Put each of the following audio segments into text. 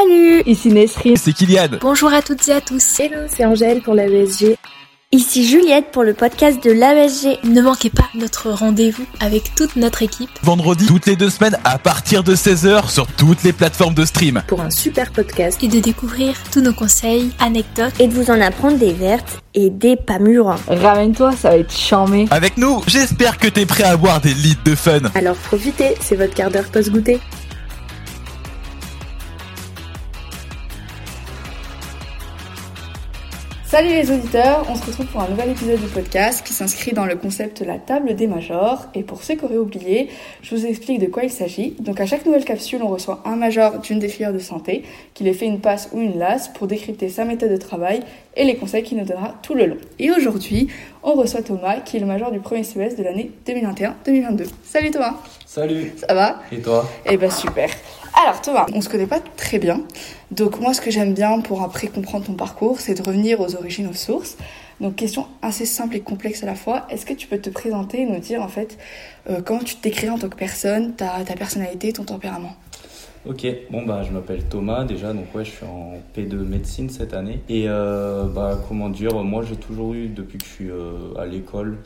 Salut Ici Nesrine. C'est Kylian. Bonjour à toutes et à tous. Hello, c'est Angèle pour la BSG. Ici Juliette pour le podcast de l'ASG. Ne manquez pas notre rendez-vous avec toute notre équipe. Vendredi, toutes les deux semaines, à partir de 16h, sur toutes les plateformes de stream. Pour un super podcast. Et de découvrir tous nos conseils, anecdotes. Et de vous en apprendre des vertes et des pas mûres. Ramène-toi, ça va être charmé. Avec nous, j'espère que t'es prêt à avoir des litres de fun. Alors profitez, c'est votre quart d'heure post-goûter. Salut les auditeurs, on se retrouve pour un nouvel épisode du podcast qui s'inscrit dans le concept la table des majors. Et pour ceux qui auraient oublié, je vous explique de quoi il s'agit. Donc à chaque nouvelle capsule, on reçoit un major d'une des filières de santé qui les fait une passe ou une lasse pour décrypter sa méthode de travail et les conseils qu'il nous donnera tout le long. Et aujourd'hui, on reçoit Thomas qui est le major du premier semestre de l'année 2021-2022. Salut Thomas Salut Ça va? Et toi? Eh ben super alors Thomas, on se connaît pas très bien, donc moi ce que j'aime bien pour après comprendre ton parcours, c'est de revenir aux origines, aux sources. Donc question assez simple et complexe à la fois, est-ce que tu peux te présenter et nous dire en fait euh, comment tu te décrirais en tant que personne, ta, ta personnalité, ton tempérament? Ok, bon bah je m'appelle Thomas déjà, donc ouais je suis en P2 médecine cette année. Et euh, bah comment dire, moi j'ai toujours eu depuis que je suis euh, à l'école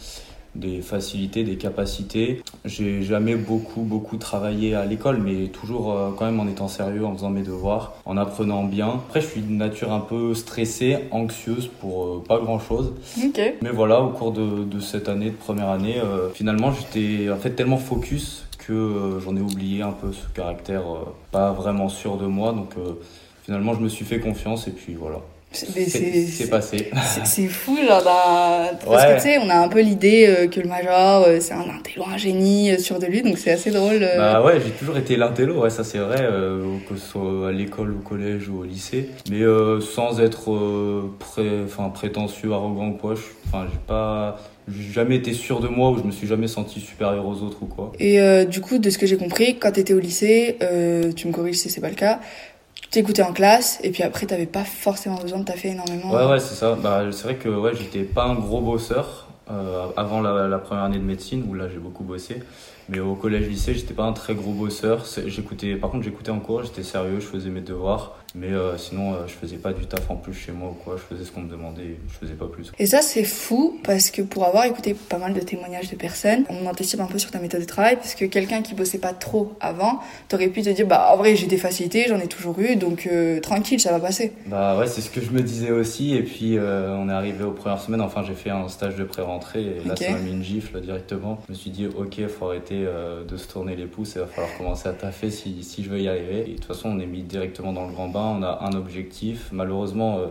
des facilités, des capacités. J'ai jamais beaucoup, beaucoup travaillé à l'école, mais toujours euh, quand même en étant sérieux, en faisant mes devoirs, en apprenant bien. Après, je suis de nature un peu stressée, anxieuse pour euh, pas grand chose. Mais voilà, au cours de, de cette année, de première année, euh, finalement, j'étais en fait tellement focus que euh, j'en ai oublié un peu ce caractère euh, pas vraiment sûr de moi. Donc finalement, je me suis fait confiance et puis voilà. C'est passé. C'est fou, genre, parce que tu sais, on a un peu l'idée euh, que le major, euh, c'est un intello, un génie euh, sûr de lui, donc c'est assez drôle. Bah ouais, j'ai toujours été l'intello, ouais, ça c'est vrai, euh, que ce soit à l'école, au collège ou au lycée, mais euh, sans être euh, pré... enfin, prétentieux, arrogant ou quoi. Enfin, j'ai pas, j'ai jamais été sûr de moi ou je me suis jamais senti supérieur aux autres ou quoi. Et euh, du coup, de ce que j'ai compris, quand t'étais au lycée, euh, tu me corriges si c'est pas le cas, tu t'écoutais en classe, et puis après, t'avais pas forcément besoin de taffer énormément. Ouais, ouais, c'est ça. Bah, c'est vrai que ouais, j'étais pas un gros bosseur euh, avant la, la première année de médecine où là j'ai beaucoup bossé. Mais au collège lycée, j'étais pas un très gros bosseur. J'écoutais, par contre, j'écoutais en cours, j'étais sérieux, je faisais mes devoirs. Mais euh, sinon, euh, je faisais pas du taf en plus chez moi ou quoi. Je faisais ce qu'on me demandait, je faisais pas plus. Et ça, c'est fou parce que pour avoir écouté pas mal de témoignages de personnes, on anticipe un peu sur ta méthode de travail parce que quelqu'un qui bossait pas trop avant, t'aurais pu te dire, bah en vrai, j'ai des facilités, j'en ai toujours eu, donc euh, tranquille, ça va passer. Bah ouais, c'est ce que je me disais aussi. Et puis euh, on est arrivé aux premières semaines. Enfin, j'ai fait un stage de pré-rentrée et là, ça m'a mis une gifle directement. Je me suis dit, ok, faut arrêter euh, de se tourner les pouces. Il va falloir commencer à taffer si, si je veux y arriver. Et de toute façon, on est mis directement dans le grand bain. On a un objectif. Malheureusement, euh,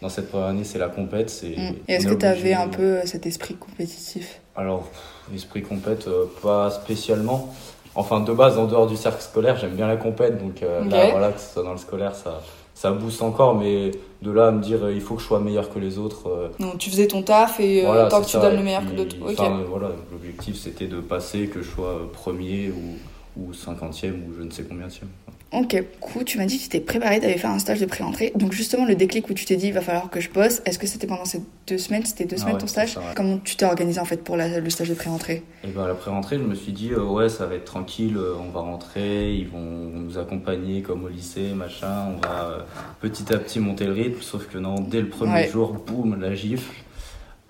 dans cette première année, c'est la compète. C'est, Mm. Et est-ce que t'avais obligé- un peu euh, cet esprit compétitif? Alors, pff, esprit compète, pas spécialement. Enfin, de base, en dehors du cercle scolaire, j'aime bien la compète. Donc euh, là, voilà, que ce soit dans le scolaire, ça, ça booste encore. Mais de là à me dire, euh, il faut que je sois meilleur que les autres. euh, Non, tu faisais ton taf et euh, voilà, tant que tu donnes le meilleur puis, que d'autres. Ok. enfin, voilà, l'objectif c'était de passer, que je sois premier ou, ou cinquantième ou je ne sais combien Ok, du coup, tu m'as dit que tu t'étais préparé, t'avais fait un stage de pré-entrée. Donc, justement, le déclic où tu t'es dit, il va falloir que je bosse, est-ce que c'était pendant ces deux semaines? C'était deux Ah semaines ouais, ton stage? ça, ouais. Comment tu t'es organisé en fait pour la- le stage de pré-entrée Et ben à la pré-rentrée, je me suis dit, euh, ouais, ça va être tranquille, euh, on va rentrer, ils vont nous accompagner comme au lycée, machin, on va euh, petit à petit monter le rythme, sauf que non, dès le premier Ouais. jour, boum, la gifle.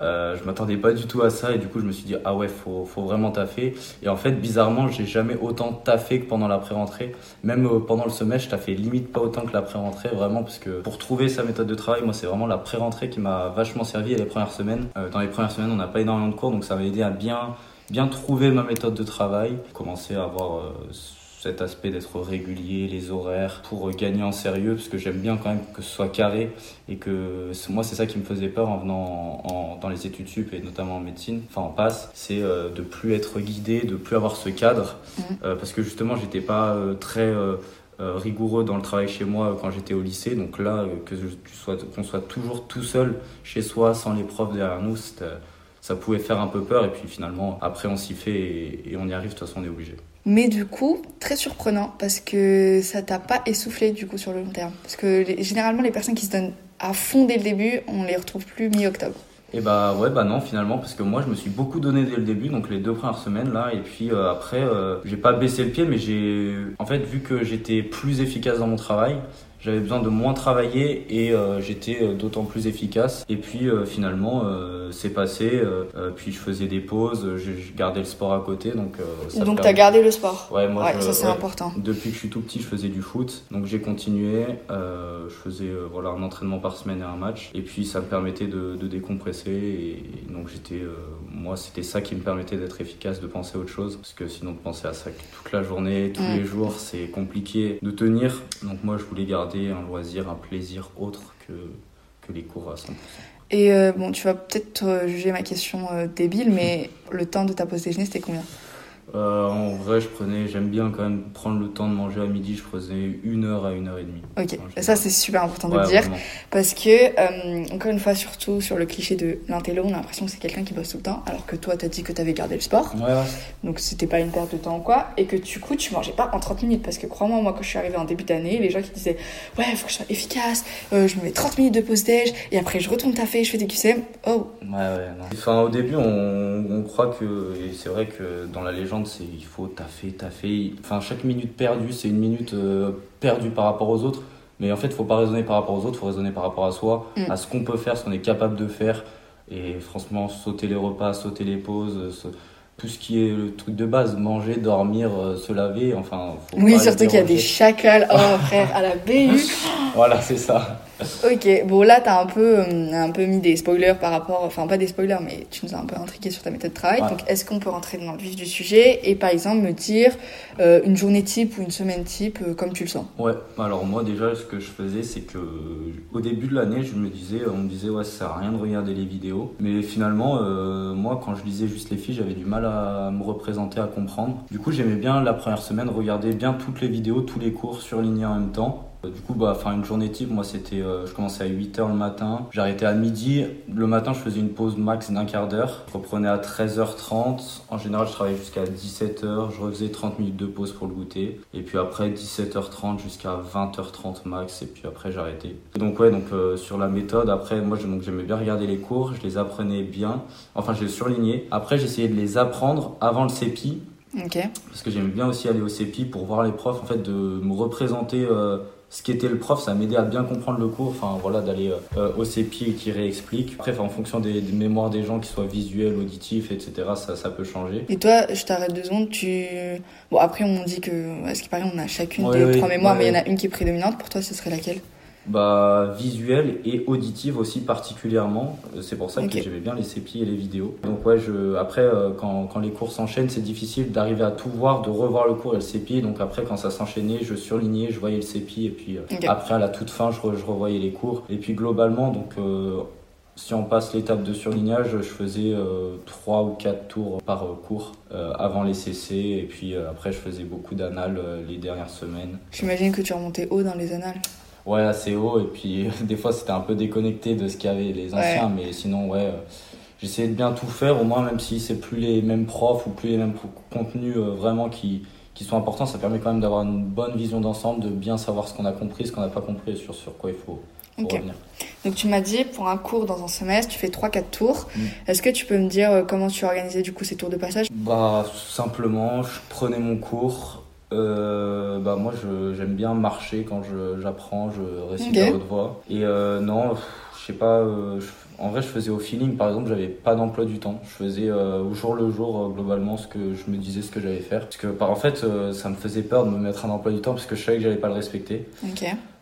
Euh, je m'attendais pas du tout à ça et du coup je me suis dit ah ouais faut, faut vraiment taffer. Et en fait bizarrement j'ai jamais autant taffé que pendant la pré-rentrée. Même euh, pendant le semestre je taffais limite pas autant que la pré-rentrée vraiment parce que pour trouver sa méthode de travail moi c'est vraiment la pré-rentrée qui m'a vachement servi. Les premières semaines Euh, dans les premières semaines on n'a pas énormément de cours donc ça m'a aidé à bien bien trouver ma méthode de travail commencer à avoir cet aspect d'être régulier, les horaires, pour gagner en sérieux, parce que j'aime bien quand même que ce soit carré, et que moi c'est ça qui me faisait peur en venant en- en- dans les études sup, et notamment en médecine, enfin en passe, c'est euh, de plus être guidé, de plus avoir ce cadre, Mhm. euh, parce que justement j'étais pas euh, très... euh, rigoureux dans le travail chez moi euh, quand j'étais au lycée. Donc là, euh, que je- tu sois- qu'on soit toujours tout seul chez soi, sans les profs derrière nous, ça pouvait faire un peu peur. Et puis finalement, après, on s'y fait et, et on y arrive. De toute façon, on est obligé. Mais du coup, très surprenant parce que ça t'a pas essoufflé du coup sur le long terme. Parce que généralement, les personnes qui se donnent à fond dès le début, on les retrouve plus mi-octobre. Et bah ouais bah non finalement parce que moi je me suis beaucoup donné dès le début donc les deux premières semaines là et puis euh, après euh, j'ai pas baissé le pied mais j'ai en fait vu que j'étais plus efficace dans mon travail j'avais besoin de moins travailler et euh, j'étais d'autant plus efficace. Et puis finalement, euh, c'est passé. euh, euh, puis je faisais des pauses, je, je gardais le sport à côté. Donc, ça Donc, t'as gardé le sport? Ouais, moi, ouais, je- ça c'est ouais. important. Depuis que je suis tout petit, je faisais du foot. Donc j'ai continué. je faisais voilà, un entraînement par semaine et un match. Et puis ça me permettait de, de décompresser. Et, donc j'étais, moi, c'était ça qui me permettait d'être efficace, de penser à autre chose. Parce que sinon, de penser à ça toute la journée, tous les jours, c'est compliqué de tenir. Donc moi, je voulais garder un loisir, un plaisir autre que, que les cours à 100%. Et euh, bon, tu vas peut-être euh, juger ma question euh, débile, mais le temps de ta pause déjeuner, c'était combien? Euh, en vrai, je prenais, j'aime bien quand même prendre le temps de manger à midi. Je faisais une heure à une heure et demie. Ok, ça c'est super important de Ouais, le dire. vraiment. Parce que, euh, encore une fois, surtout sur le cliché de l'intello, on a l'impression que c'est quelqu'un qui bosse tout le temps, alors que toi, t'as dit que t'avais gardé le sport, Ouais, ouais. donc c'était pas une perte de temps ou quoi, et que du coup, tu mangeais pas en 30 minutes. Parce que crois-moi, moi, quand je suis arrivée en début d'année, les gens qui disaient Ouais, faut que je sois efficace, euh, je me mets 30 minutes de pause déj, et après je retourne taffer, je fais des QCM. Oh, Ouais, ouais, non. Enfin, au début, on, on croit que, et c'est vrai que dans la légende, c'est il faut taffer, taffer. Enfin, chaque minute perdue, c'est une minute euh, perdue par rapport aux autres. Mais en fait, faut pas raisonner par rapport aux autres, faut raisonner par rapport à soi, Mm. à ce qu'on peut faire, ce qu'on est capable de faire. Et franchement, sauter les repas, sauter les pauses, euh, ce- tout ce qui est le truc de base, manger, dormir, euh, se laver, enfin. Faut oui, surtout qu'il y a des chacals, oh frère, à la BU. Voilà, c'est ça. Ok, bon là t'as un peu, euh, un peu mis des spoilers par rapport, enfin pas des spoilers, mais tu nous as un peu intrigué sur ta méthode de travail. Ouais. Donc est-ce qu'on peut rentrer dans le vif du sujet et par exemple me dire euh, une journée type ou une semaine type euh, comme tu le sens? Ouais, alors moi déjà ce que je faisais c'est que au début de l'année je me disais, on me disait ouais ça sert à rien de regarder les vidéos. Mais finalement euh, moi quand je lisais juste les fiches j'avais du mal à me représenter, à comprendre. Du coup j'aimais bien la première semaine regarder bien toutes les vidéos, tous les cours surlignés en même temps. Euh, Du coup, bah, enfin, une journée type, moi, c'était, euh, je commençais à 8h le matin, j'arrêtais à midi. Le matin, je faisais une pause max d'un quart d'heure. Je reprenais à 13h30. En général, je travaillais jusqu'à 17h. Je refaisais 30 minutes de pause pour le goûter. Et puis après, 17h30 jusqu'à 20h30 max. Et puis après, j'arrêtais. Donc, ouais, donc, euh, sur la méthode, après, moi, j'aimais bien regarder les cours. Je les apprenais bien. Enfin, je les surlignais. Après, j'essayais de les apprendre avant le CEPI Ok. parce que j'aimais bien aussi aller au CEPI pour voir les profs, en fait, de me représenter euh, ce qu'était le prof, ça m'aidait à bien comprendre le cours, enfin voilà, d'aller euh, au CEPI et qui réexplique. Après, en fonction des, des mémoires des gens, qui soient visuels, auditifs, etc., ça, ça peut changer. Et toi, je t'arrête deux secondes, tu... Bon après on dit que, à ce qui paraît, on a chacune Ouais, des trois mémoires, ouais. mais il y en a une qui est prédominante. Pour toi, ce serait laquelle? Bah, visuel et auditive aussi particulièrement. Euh, C'est pour ça que j'aimais bien les CEPI et les vidéos. Donc ouais, je, après, euh, quand, quand les cours s'enchaînent, c'est difficile d'arriver à tout voir, de revoir le cours et le CEPI. Donc après, quand ça s'enchaînait, je surlignais, je voyais le CEPI et puis euh, après, à la toute fin, je, re- je revoyais les cours. Et puis globalement, donc... euh, si on passe l'étape de surlignage, je faisais euh, trois ou quatre tours par euh, cours euh, avant les CC et puis après je faisais beaucoup d'annales les dernières semaines. J'imagine que tu remontais haut dans les annales. Ouais, assez haut, et puis des fois c'était un peu déconnecté de ce qu'avaient les anciens, mais sinon, ouais, euh, j'essayais de bien tout faire, au moins, même si c'est plus les mêmes profs ou plus les mêmes contenus euh, vraiment qui, qui sont importants, ça permet quand même d'avoir une bonne vision d'ensemble, de bien savoir ce qu'on a compris, ce qu'on n'a pas compris et sur, sur quoi il faut, revenir. Donc tu m'as dit, pour un cours dans un semestre, tu fais 3-4 tours. Mm. Est-ce que tu peux me dire euh, comment tu organisais du coup ces tours de passage? Bah, simplement, je prenais mon cours. Euh, bah moi j'aime bien marcher quand j'apprends, je récite Ok. à haute voix. Et euh, non, je sais pas, euh, je- en vrai je faisais au feeling par exemple, j'avais pas d'emploi du temps. Je faisais au jour le jour globalement ce que je me disais ce que j'allais faire. Parce que en fait ça me faisait peur de me mettre un emploi du temps parce que je savais que j'allais pas le respecter.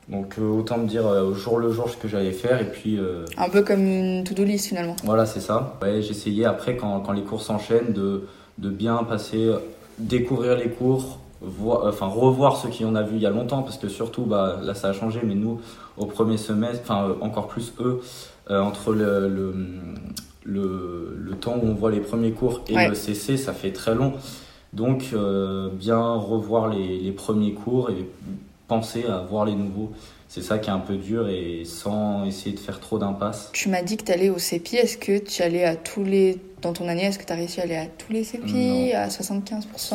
Donc autant me dire au jour le jour ce que j'allais faire et puis Un peu comme une to-do list finalement. voilà, c'est ça. Ouais, j'essayais après, quand, quand les cours s'enchaînent, de, de bien passer, découvrir les cours, enfin revoir ceux qui on a vu il y a longtemps, parce que surtout, bah, là ça a changé, mais nous, au premier semestre, enfin euh, encore plus eux, euh, entre le, le, le, le temps où on voit les premiers cours et Ouais. le CC, ça fait très long. Donc, euh, bien revoir les, les premiers cours et penser à voir les nouveaux. C'est ça qui est un peu dur et sans essayer de faire trop d'impasse. Tu m'as dit que tu allais au CEPI. Est-ce que tu allais à tous les. Dans ton année, est-ce que tu as réussi à aller à tous les CEPI À 75%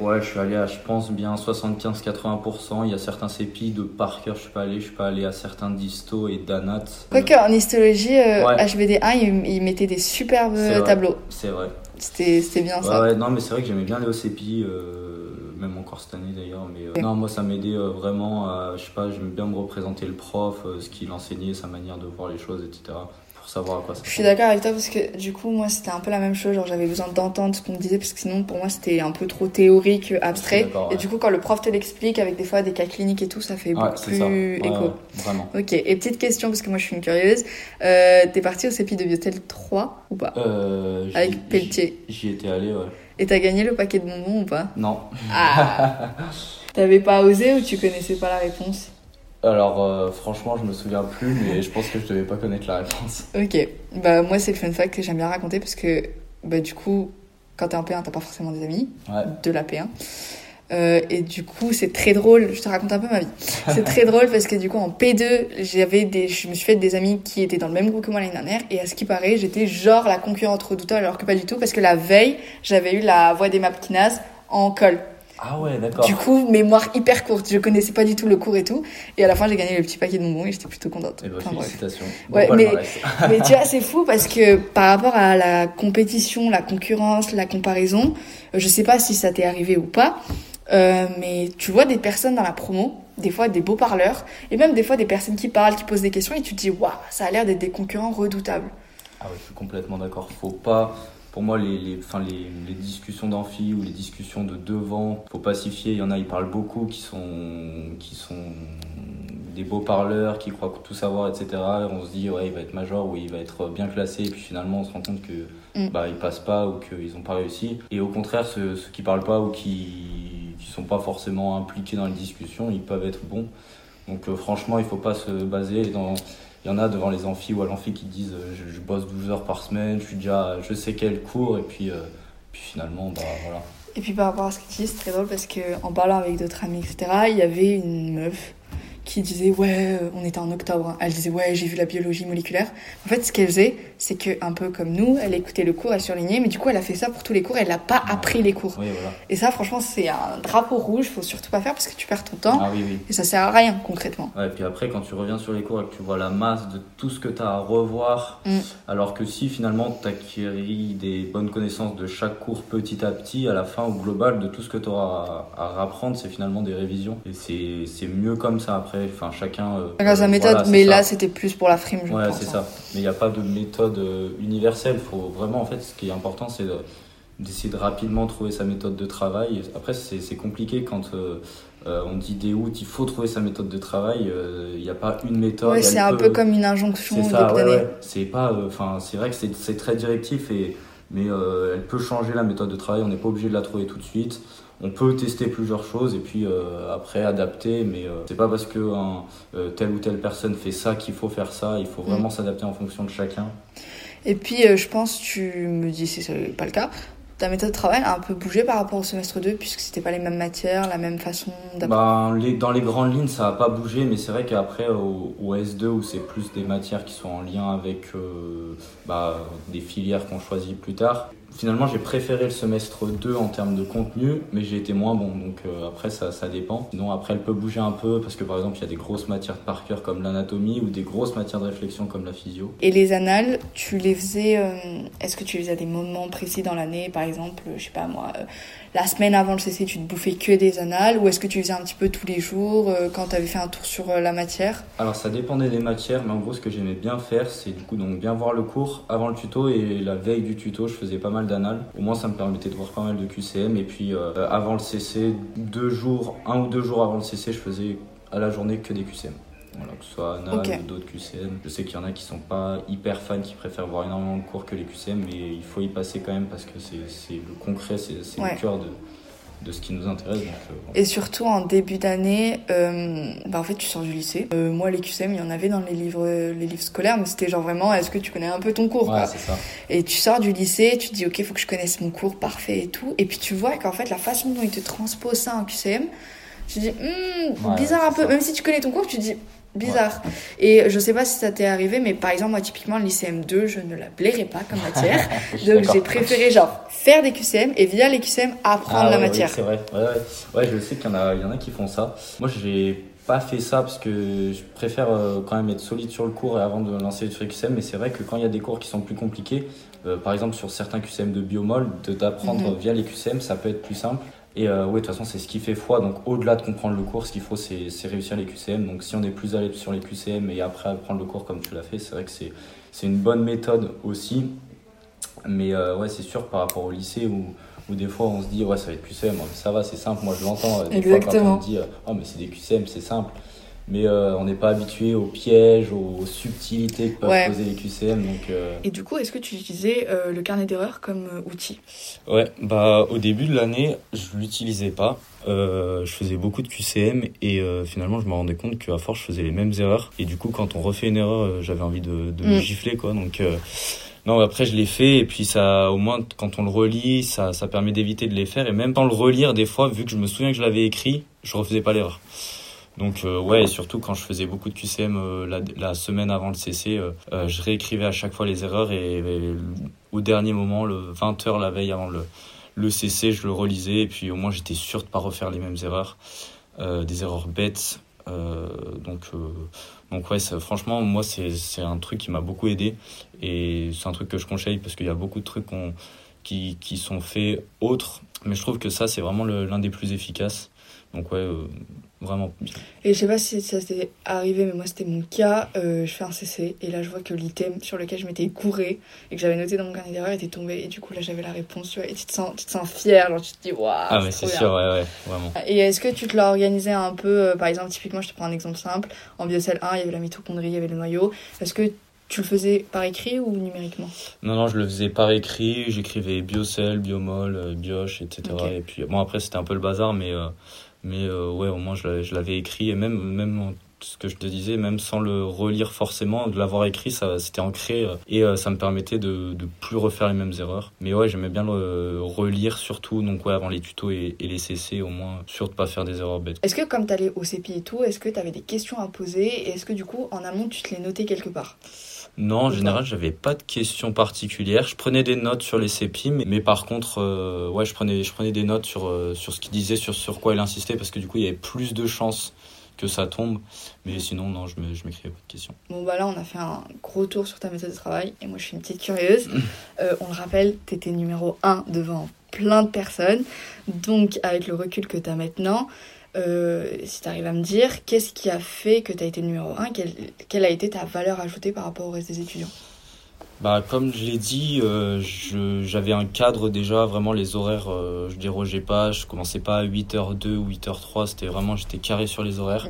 Ouais, je suis allé à, je pense, bien 75-80%. Il y a certains CEPI de par cœur, je suis pas allé. Je suis pas allé à certains disto et d'anat. Quoique en histologie, euh, Ouais. HVD1, ils, mettaient des superbes tableaux. C'est vrai. C'était bien Ouais, ça. ouais, non, mais c'est vrai que j'aimais bien aller au CEPI. euh, même encore cette année d'ailleurs. Mais euh, non, moi ça m'aidait euh, vraiment. à- je sais pas, j'aime bien me représenter le prof, euh, ce qu'il enseignait, sa manière de voir les choses, etc. Pour savoir à quoi ça Je suis d'accord avec toi parce que du coup, moi, c'était un peu la même chose. Genre, j'avais besoin d'entendre ce qu'on me disait parce que sinon, pour moi, c'était un peu trop théorique, abstrait. Et du coup, quand le prof te l'explique avec des fois des cas cliniques et tout, ça fait Ouais, beaucoup plus. Ouais, écho. vraiment. Ok, et petite question parce que moi, je suis une curieuse. Euh, T'es partie au CEPI de Biotel 3 ou pas? Euh, Avec Pelletier. J'y j'y étais allé, ouais. Et t'as gagné le paquet de bonbons ou pas Non. Ah T'avais pas osé ou tu connaissais pas la réponse Alors, euh, franchement, je me souviens plus, mais je pense que je devais pas connaître la réponse. Ok, bah moi c'est le fun fact que j'aime bien raconter parce que bah du coup quand t'es en P1 t'as pas forcément des amis Ouais. de la P1 Euh, et du coup c'est très drôle, je te raconte un peu ma vie. C'est très drôle parce que du coup en P2 j'avais des, je me suis fait des amis qui étaient dans le même groupe que moi l'année dernière et à ce qui paraît j'étais genre la concurrente redoutable alors que pas du tout parce que la veille j'avais eu la voix des mapkinaz en colle. Ah ouais, d'accord. Du coup mémoire hyper courte, je connaissais pas du tout le cours et tout et à la fin j'ai gagné le petit paquet de bonbons et j'étais plutôt contente. Eh ben, Enfin, félicitations. Ouais, Bon mais-. Mais tu vois, c'est fou parce que par rapport à la compétition, la concurrence, la comparaison, je sais pas si ça t'est arrivé ou pas, euh, mais tu vois des personnes dans la promo, des fois des beaux parleurs, et même des fois des personnes qui parlent, qui posent des questions, et tu te dis, waouh, ça a l'air d'être des concurrents redoutables. Ah ouais, je suis complètement d'accord. Faut pas, pour moi, les, les, enfin, les, les discussions d'amphi ou les discussions de devant, faut pacifier. Il y en a, ils parlent beaucoup, qui sont, qui sont des beaux parleurs, qui croient tout savoir, etc. Et on se dit, ouais, il va être major ou il va être bien classé. Et puis finalement, on se rend compte que Mm. bah, ils passent pas ou qu'ils n'ont pas réussi. Et au contraire, ceux, ceux qui parlent pas ou qui, sont pas forcément impliqués dans les discussions, ils peuvent être bons. Donc euh, franchement, il faut pas se baser. Il y en a devant les amphis ou à l'amphi qui disent euh, je, bosse 12 heures par semaine, je suis déjà, je sais quel cours et puis, euh, puis finalement, bah voilà. Et puis par rapport à ce que tu dis, c'est très drôle parce que en parlant avec d'autres amis, etc., il y avait une meuf qui disait ouais, on était en octobre, hein. elle disait ouais, j'ai vu la biologie moléculaire. En fait, ce qu'elle faisait, c'est que un peu comme nous, elle écoutait le cours, elle surlignait, mais du coup, elle a fait ça pour tous les cours, elle n'a pas appris les cours. Oui, voilà. Et ça, franchement, c'est un drapeau rouge, faut surtout pas faire parce que tu perds ton temps Ah oui, oui. et ça sert à rien concrètement. Ouais, et puis après, quand tu reviens sur les cours et que tu vois la masse de tout ce que tu as à revoir, Mm. alors que si finalement tu acquéris des bonnes connaissances de chaque cours petit à petit, à la fin, au global, de tout ce que tu auras à, à rapprendre, c'est finalement des révisions. Et c'est mieux comme ça après. Enfin, chacun. euh, sa méthode, voilà, mais ça. là, c'était plus pour la frime, je Ouais, pense. c'est hein. ça. Mais il n'y a pas de méthode euh, universelle. Faut vraiment, en fait, ce qui est important, c'est de- d'essayer de rapidement trouver sa méthode de travail. Et Après, c'est compliqué quand euh, euh, on dit des août, il faut trouver sa méthode de travail. euh, Il n'y a pas une méthode. Ouais, c'est un peu comme une injonction C'est au ça, début ouais, d'année. ouais. C'est pas, euh, enfin, c'est vrai que c'est très directif et mais elle peut changer la méthode de travail. On n'est pas obligé de la trouver tout de suite. On peut tester plusieurs choses et puis euh, après adapter, mais euh, c'est pas parce que euh, telle ou telle personne fait ça qu'il faut faire ça. Il faut vraiment s'adapter en fonction de chacun. Et puis, euh, je pense, tu me dis si c'est pas le cas, ta méthode de travail a un peu bougé par rapport au semestre 2, puisque c'était pas les mêmes matières, la même façon d'apprendre? Les, dans les grandes lignes, ça n'a pas bougé, mais c'est vrai qu'après, au, au S2, où c'est plus des matières qui sont en lien avec euh, bah, des filières qu'on choisit plus tard, finalement, j'ai préféré le semestre 2 en termes de contenu, mais j'ai été moins bon. Donc euh, après, ça, ça dépend. Sinon, après, elle peut bouger un peu, parce que par exemple, il y a des grosses matières par cœur comme l'anatomie, ou des grosses matières de réflexion comme la physio. Et les annales, tu les faisais. euh, Est-ce que tu les faisais à des moments précis dans l'année? Par exemple, euh, je sais pas moi, euh, la semaine avant le CC, tu te bouffais que des annales Ou est-ce que tu faisais un petit peu tous les jours quand tu avais fait un tour sur la matière? Alors ça dépendait des matières, mais en gros ce que j'aimais bien faire, c'est du coup donc bien voir le cours avant le tuto et la veille du tuto, je faisais pas mal d'annales. Au moins ça me permettait de voir pas mal de QCM et puis euh, avant le CC, deux jours, un ou deux jours avant le CC, je faisais à la journée que des QCM. Voilà, que ce soit Ok. ou d'autres QCM. Je sais qu'il y en a qui sont pas hyper fans, qui préfèrent voir énormément de cours que les QCM, mais il faut y passer quand même parce que c'est le concret, c'est c'est Ouais. le cœur de, de ce qui nous intéresse. Donc, euh. Et surtout en début d'année, euh, bah en fait tu sors du lycée. Euh, moi les QCM, il y en avait dans les livres, les livres scolaires, mais c'était genre vraiment, est-ce que tu connais un peu ton cours Ouais, quoi c'est ça. Et tu sors du lycée, tu te dis ok, faut que je connaisse mon cours parfait et tout. Et puis tu vois qu'en fait la façon dont ils te transposent ça en QCM, tu te dis hmm, Ouais, bizarre un peu. ça. Même si tu connais ton cours, tu te dis bizarre. Et je sais pas si ça t'est arrivé, mais par exemple moi typiquement le lycée M2, je ne la blairais pas comme matière. Donc j'ai préféré genre faire des QCM et via les QCM apprendre Ah la ouais, matière. oui, c'est vrai. Ouais, ouais. Ouais, je sais qu'il y, en a- il y en a qui font ça. Moi, j'ai pas fait ça parce que je préfère euh, quand même être solide sur le cours et avant de lancer sur les QCM. Mais c'est vrai que quand il y a des cours qui sont plus compliqués, euh, par exemple sur certains QCM de biomol, de- d'apprendre Mhm. via les QCM, ça peut être plus simple. Et euh, ouais, de toute façon, c'est ce qui fait foi. Donc, au-delà de comprendre le cours, ce qu'il faut, c'est réussir les QCM. Donc, si on est plus à l'aise sur les QCM et après apprendre le cours comme tu l'as fait, c'est vrai que c'est une bonne méthode aussi. Mais euh, ouais, c'est sûr par rapport au lycée où, où des fois on se dit, ouais, ça va être QCM. Ça va, c'est simple. Moi, je l'entends. Des fois, quand Exactement. on me dit, oh, mais c'est des QCM, c'est simple. Mais euh, on n'est pas habitué aux pièges, aux subtilités que peuvent Ouais. poser les QCM. Donc, euh, Et du coup, est-ce que tu utilisais euh, le carnet d'erreurs comme euh, outil? Ouais, bah au début de l'année, je l'utilisais pas. Euh, je faisais beaucoup de QCM et euh, finalement je me rendais compte qu'à force je faisais les mêmes erreurs. Et du coup, quand on refait une erreur, j'avais envie de, de me Mm. gifler quoi. Donc euh, non, après je l'ai fait et puis ça, au moins quand on le relit, ça, ça permet d'éviter de les faire. Et même dans le relire, des fois, vu que je me souviens que je l'avais écrit, je refaisais pas l'erreur. Donc euh, ouais, et surtout quand je faisais beaucoup de QCM euh, la, la semaine avant le CC, euh, euh, je réécrivais à chaque fois les erreurs et, au dernier moment, le 20h la veille avant le, le CC, je le relisais et puis au moins j'étais sûr de pas refaire les mêmes erreurs, euh, des erreurs bêtes. Euh, donc, donc ouais, franchement, moi c'est un truc qui m'a beaucoup aidé et c'est un truc que je conseille parce qu'il y a beaucoup de trucs qui, qui sont faits autres, mais je trouve que ça c'est vraiment l'un des plus efficaces. Donc ouais, euh, vraiment. Et je sais pas si ça s'est arrivé, mais moi c'était mon cas. Euh, je fais un CC et là je vois que l'item sur lequel je m'étais couré et que j'avais noté dans mon carnet d'erreurs était tombé. Et du coup là j'avais la réponse, tu vois. Et tu te sens, tu te sens fier, genre tu te dis waouh. Ah mais c'est sûr, ouais, ouais, vraiment. Et est-ce que tu te l'as organisé un peu, euh, par exemple, typiquement, je te prends un exemple simple. En biocell 1, il y avait la mitochondrie, il y avait le noyau. Est-ce que tu le faisais par écrit ou numériquement? Non, non, je le faisais par écrit, j'écrivais biocell, biomol, euh, bioche, etc. Et puis, bon, après, c'était un peu le bazar, mais, euh, mais euh, ouais, au moins, je l'avais- écrit, et même, même ce que je te disais, même sans le relire forcément, de l'avoir écrit, ça c'était ancré, euh, et euh, ça me permettait de, de plus refaire les mêmes erreurs. Mais ouais, j'aimais bien le relire, surtout, donc ouais, avant les tutos et, les CC, au moins, sûr de pas faire des erreurs bêtes. Est-ce que, comme tu allais au CPI et tout, est-ce que tu avais des questions à poser? Et est-ce que, du coup, en amont, tu te les notais quelque part? Non, en général, j'avais pas de questions particulières. Je prenais des notes sur les CEPI, mais, mais par contre, euh, ouais, je prenais, je prenais des notes sur, euh, sur ce qu'il disait, sur, sur quoi il insistait, parce que du coup, il y avait plus de chances que ça tombe. Mais sinon, non, je m'écrivais pas de questions. Bon, bah là, on a fait un gros tour sur ta méthode de travail. Et moi, je suis une petite curieuse. Euh, on le rappelle, tu étais numéro 1 devant plein de personnes. Donc, avec le recul que tu as maintenant, euh, si tu arrives à me dire, qu'est-ce qui a fait que tu as été numéro 1 quelle, quelle a été ta valeur ajoutée par rapport au reste des étudiants? Bah, comme je l'ai dit, euh, j'avais un cadre déjà, vraiment les horaires, euh, je dérogeais pas, je commençais pas à 8h02 ou 8h03, c'était vraiment, j'étais carré sur les horaires.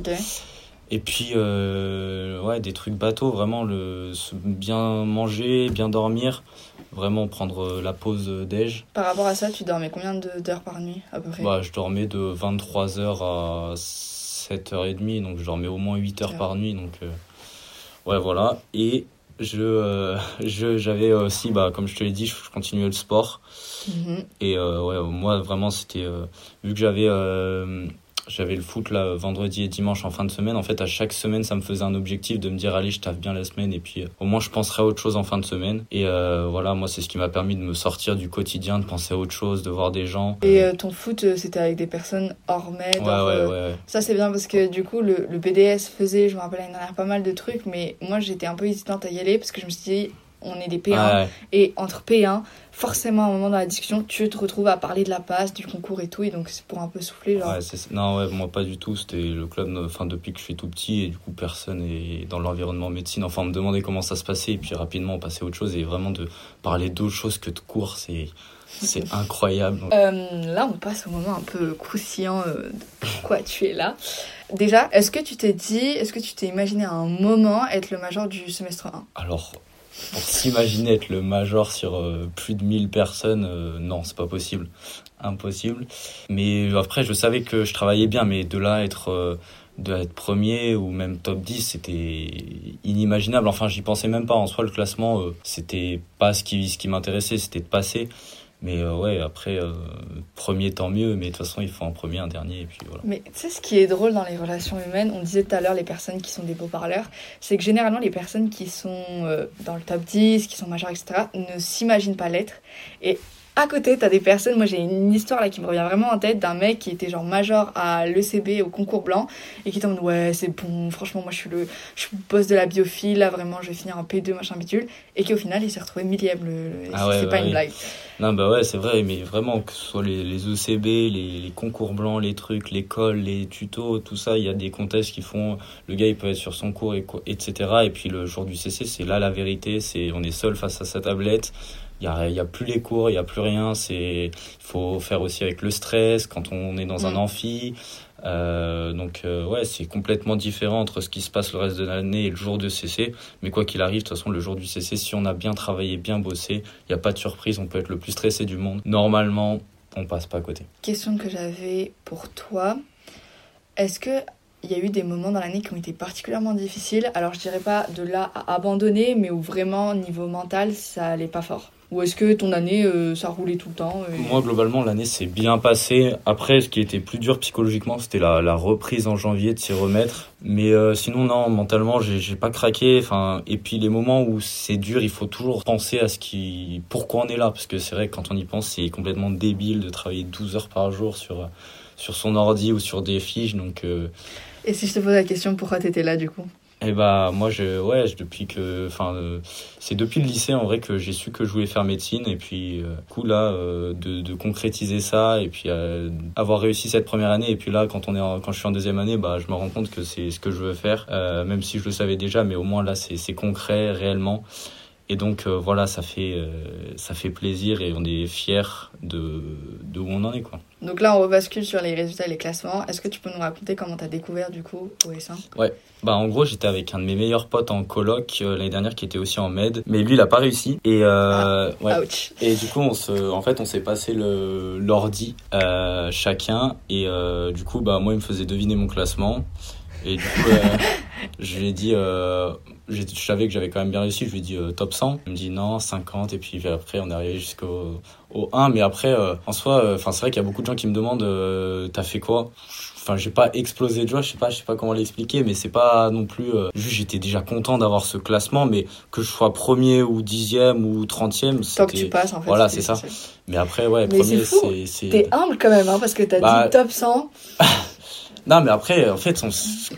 Et puis, euh, ouais, des trucs bateaux, vraiment, le, bien manger, bien dormir, vraiment prendre euh, la pause euh, déj. Par rapport à ça, tu dormais combien d'heures par nuit, à peu près? Bah, je dormais de 23h à 7h30, donc je dormais au moins 8 heures par nuit. Donc, euh, ouais, voilà. Et je, euh, je, j'avais aussi, bah, comme je te l'ai dit, je, je continuais le sport. Mhm. Et euh, ouais, moi, vraiment, c'était. euh, vu que j'avais. J'avais le foot là vendredi et dimanche en fin de semaine. En fait, à chaque semaine, ça me faisait un objectif de me dire allez, je taffe bien la semaine et puis euh, au moins je penserai à autre chose en fin de semaine. Et euh, voilà, moi, c'est ce qui m'a permis de me sortir du quotidien, de penser à autre chose, de voir des gens. Et euh, ton foot, c'était avec des personnes hors ouais, ouais, ouais, ouais. Ça c'est bien parce que du coup le, le BDS faisait, je me rappelle l'année dernière, pas mal de trucs, mais moi j'étais un peu hésitante à y aller parce que je me suis dit on est des P1 Ouais, et entre P1, forcément à un moment dans la discussion tu te retrouves à parler de la passe, du concours et tout et donc c'est pour un peu souffler genre. Ouais, non, ouais, moi pas du tout. C'était le club, euh, enfin depuis que je suis tout petit et du coup personne est dans l'environnement médecine. Enfin, on me demandait comment ça se passait et puis rapidement on passait à autre chose et vraiment de parler d'autre chose que de cours, c'est c'est incroyable. Euh, là on passe au moment un peu croustillant euh, de pourquoi tu es là. Déjà, est-ce que tu t'es dit, est-ce que tu t'es imaginé à un moment être le major du semestre 1 Alors, pour s'imaginer être le major sur euh, plus de 1000 personnes, euh, non, c'est pas possible. Impossible. Mais après, je savais que je travaillais bien, mais de là être, euh, de être premier ou même top 10, c'était inimaginable. Enfin, j'y pensais même pas. En soi, le classement, euh, c'était pas ce qui, ce qui m'intéressait, c'était de passer. Mais euh, ouais, après, euh, premier, tant mieux. Mais de toute façon, il faut un premier, un dernier, et puis voilà. Mais tu sais, ce qui est drôle dans les relations humaines, on disait tout à l'heure les personnes qui sont des beaux parleurs, c'est que généralement les personnes qui sont euh, dans le top 10, qui sont majeures, etc., ne s'imaginent pas l'être. À côté, t'as des personnes, moi j'ai une histoire là qui me revient vraiment en tête d'un mec qui était genre major à l'ECB au concours blanc et qui mode ouais c'est bon, franchement moi je suis le je suis boss de la biophile, là vraiment je vais finir en P2 machin bitule et qui au final il s'est retrouvé millième, le, le- Ah ouais, c'est bah pas une blague. Non, bah ouais, c'est vrai, mais vraiment, que ce soit les, les ECB, les, les concours blancs, les trucs, l'école, les tutos, tout ça, il y a des contests qui font. Le gars, il peut être sur son cours, et, etc. Et puis le jour du CC, c'est là la vérité, c'est on est seul face à sa tablette. Il y a, plus les cours, il y a plus rien. Il faut faire aussi avec le stress quand on est dans un Mm. amphi. Euh, donc euh, ouais, c'est complètement différent entre ce qui se passe le reste de l'année et le jour de CC. Mais quoi qu'il arrive, de toute façon, le jour du CC, si on a bien travaillé, bien bossé, il n'y a pas de surprise, on peut être le plus stressé du monde. Normalement, on passe pas à côté. Question que j'avais pour toi, est-ce que il y a eu des moments dans l'année qui ont été particulièrement difficiles? Alors je dirais pas de là à abandonner, mais où vraiment niveau mental ça allait pas fort. Ou est-ce que ton année euh, ça roulait tout le temps et- Moi, globalement, l'année s'est bien passée. Après, ce qui était plus dur psychologiquement, c'était la, la reprise en janvier de s'y remettre. Mais euh, sinon, non, mentalement, j'ai j'ai pas craqué. Enfin, et puis les moments où c'est dur, il faut toujours penser à ce qui, pourquoi on est là, parce que c'est vrai que quand on y pense, c'est complètement débile de travailler 12 heures par jour sur sur son ordi ou sur des fiches. Donc, euh, Et si je te pose la question pourquoi t'étais là du coup? Eh bah moi je ouais depuis que enfin euh, c'est depuis le lycée en vrai que j'ai su que je voulais faire médecine. Et puis euh, coup là euh, de, de concrétiser ça et puis euh, avoir réussi cette première année. Et puis là quand on est en- quand je suis en deuxième année bah je me rends compte que c'est ce que je veux faire. Euh, même si je le savais déjà mais au moins là c'est concret réellement et donc euh, voilà ça fait euh, ça fait plaisir et on est fier de de où on en est quoi. Donc là on rebascule sur les résultats et les classements. Est-ce que tu peux nous raconter comment t'as découvert du coup OS1 Bah en gros j'étais avec un de mes meilleurs potes en coloc euh, l'année dernière qui était aussi en med. Mais lui il a pas réussi. Et euh, ouais. Ouch. Et du coup, on se, en fait, on s'est passé l'ordi chacun. Et du coup, bah moi, il me faisait deviner mon classement. Et du coup, je lui ai dit, je savais que j'avais quand même bien réussi. Je lui ai dit euh, top 100. Il me dit non 50 et puis après on est arrivé jusqu'au au 1. Mais après, euh, en soi, euh, c'est vrai qu'il y a beaucoup de gens qui me demandent euh, t'as fait quoi? Enfin, j'ai pas explosé de joie, je sais pas, je sais pas comment l'expliquer, mais c'est pas non plus. juste, j'étais déjà content d'avoir ce classement, mais que je sois premier ou dixième ou trentième, Tant que tu passes en fait. Voilà, c'est ça. Mais après, ouais, Mais premier, c'est- T'es humble quand même hein, parce que t'as Bah, dit top 100. Non, mais après, en fait, on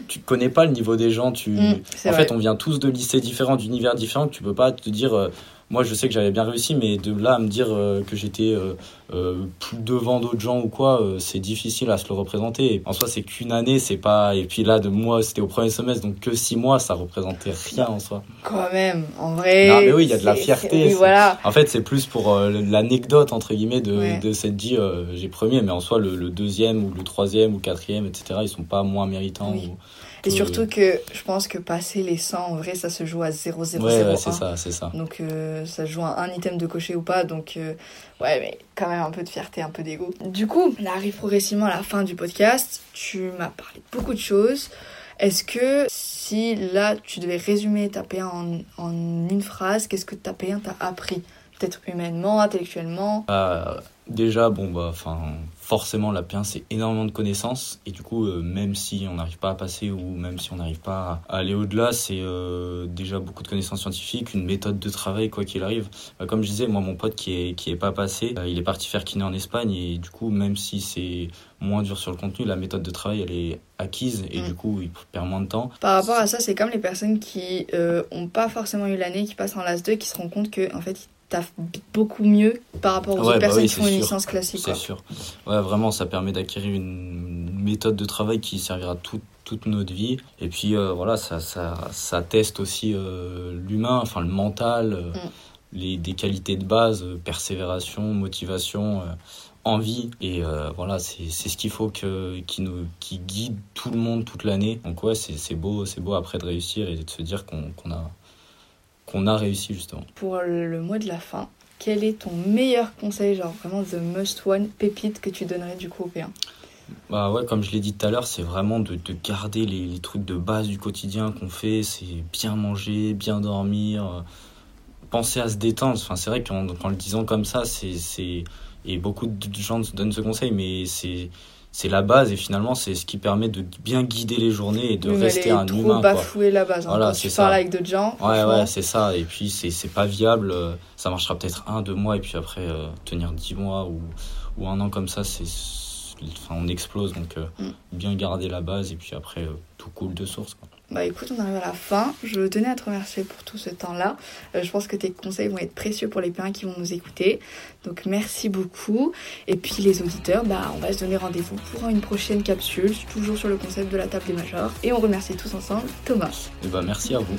tu connais pas le niveau des gens. Tu... Mm, en vrai. fait, on vient tous de lycées différents, d'univers différents. Tu peux pas te dire. Moi, je sais que j'avais bien réussi, mais de là à me dire euh, que j'étais euh, euh, plus devant d'autres gens ou quoi, c'est difficile à se le représenter. En soi, c'est qu'une année, c'est pas. Et puis là, de moi, c'était au premier semestre, donc que six mois, ça représentait rien en soi. Quand même, en vrai. Non, mais oui, il y a de la fierté, Oui, voilà. En fait, c'est plus pour l'anecdote, entre guillemets, de, Ouais. de s'être dit j'ai premier, mais en soi, le, le deuxième ou le troisième ou quatrième, etc., ils sont pas moins méritants. Oui. ou- Et surtout que je pense que passer les 100, en vrai, ça se joue à 0,001. Ouais, ouais, c'est ça, c'est ça. Donc euh, ça se joue à un item de cocher ou pas. Donc euh, ouais, mais quand même un peu de fierté, un peu d'ego. Du coup, on arrive progressivement à la fin du podcast. Tu m'as parlé de beaucoup de choses. Est-ce que si là tu devais résumer ta P1 en, en une phrase, qu'est-ce que ta P1 t'a appris? Peut-être humainement, intellectuellement? Euh, déjà, bon, bah, enfin, forcément, la P1, c'est énormément de connaissances. Et du coup, euh, même si on n'arrive pas à passer ou même si on n'arrive pas à aller au-delà, c'est euh, déjà beaucoup de connaissances scientifiques, une méthode de travail, quoi qu'il arrive. Bah, comme je disais, moi, mon pote qui est, qui est pas passé, euh, il est parti faire kiné en Espagne. Et du coup, même si c'est moins dur sur le contenu, la méthode de travail, elle est acquise. Et Mm. du coup, il perd moins de temps. Par rapport à ça, c'est comme les personnes qui euh, ont pas forcément eu l'année, qui passent en LAS 2, qui se rendent compte que en fait, ils taffent beaucoup mieux par rapport aux Ouais, autres bah personnes oui, qui font une licence classique. C'est sûr. Ouais, vraiment, ça permet d'acquérir une méthode de travail qui servira toute, toute notre vie. Et puis, euh, voilà, ça, ça, ça teste aussi euh, l'humain, enfin le mental, euh, Mm. les, des qualités de base, persévération, motivation, envie. Et euh, voilà, c'est ce qu'il faut que, qui, nous, qui guide tout le monde toute l'année. Donc, ouais, c'est beau, beau après de réussir et de se dire qu'on qu'on a, qu'on a réussi, justement. Pour le mot de la fin, quel est ton meilleur conseil, genre vraiment the must one pépite que tu donnerais du coup au P1 Bah ouais, comme je l'ai dit tout à l'heure, c'est vraiment de, de garder les, les trucs de base du quotidien qu'on fait. C'est bien manger, bien dormir, euh, penser à se détendre. Enfin, c'est vrai qu'en le disant comme ça, c'est c'est et beaucoup de gens donnent ce conseil, mais c'est c'est la base et finalement c'est ce qui permet de bien guider les journées et de mais rester elle est un trop humain quoi. bafouée la base. hein. Voilà, Quand tu c'est parles ça. avec d'autres gens. Ouais ouais c'est ça et puis c'est c'est pas viable euh, ça marchera peut-être un deux mois et puis après euh, tenir dix mois ou ou un an comme ça c'est enfin on explose donc euh, Mm. bien garder la base et puis après euh, tout coule de source quoi. Bah écoute, on arrive à la fin. Je tenais à te remercier pour tout ce temps-là. Euh, je pense que tes conseils vont être précieux pour les parents qui vont nous écouter. Donc merci beaucoup. Et puis les auditeurs, bah on va se donner rendez-vous pour une prochaine capsule, toujours sur le concept de la table des majors. Et on remercie tous ensemble Thomas. et bah merci à vous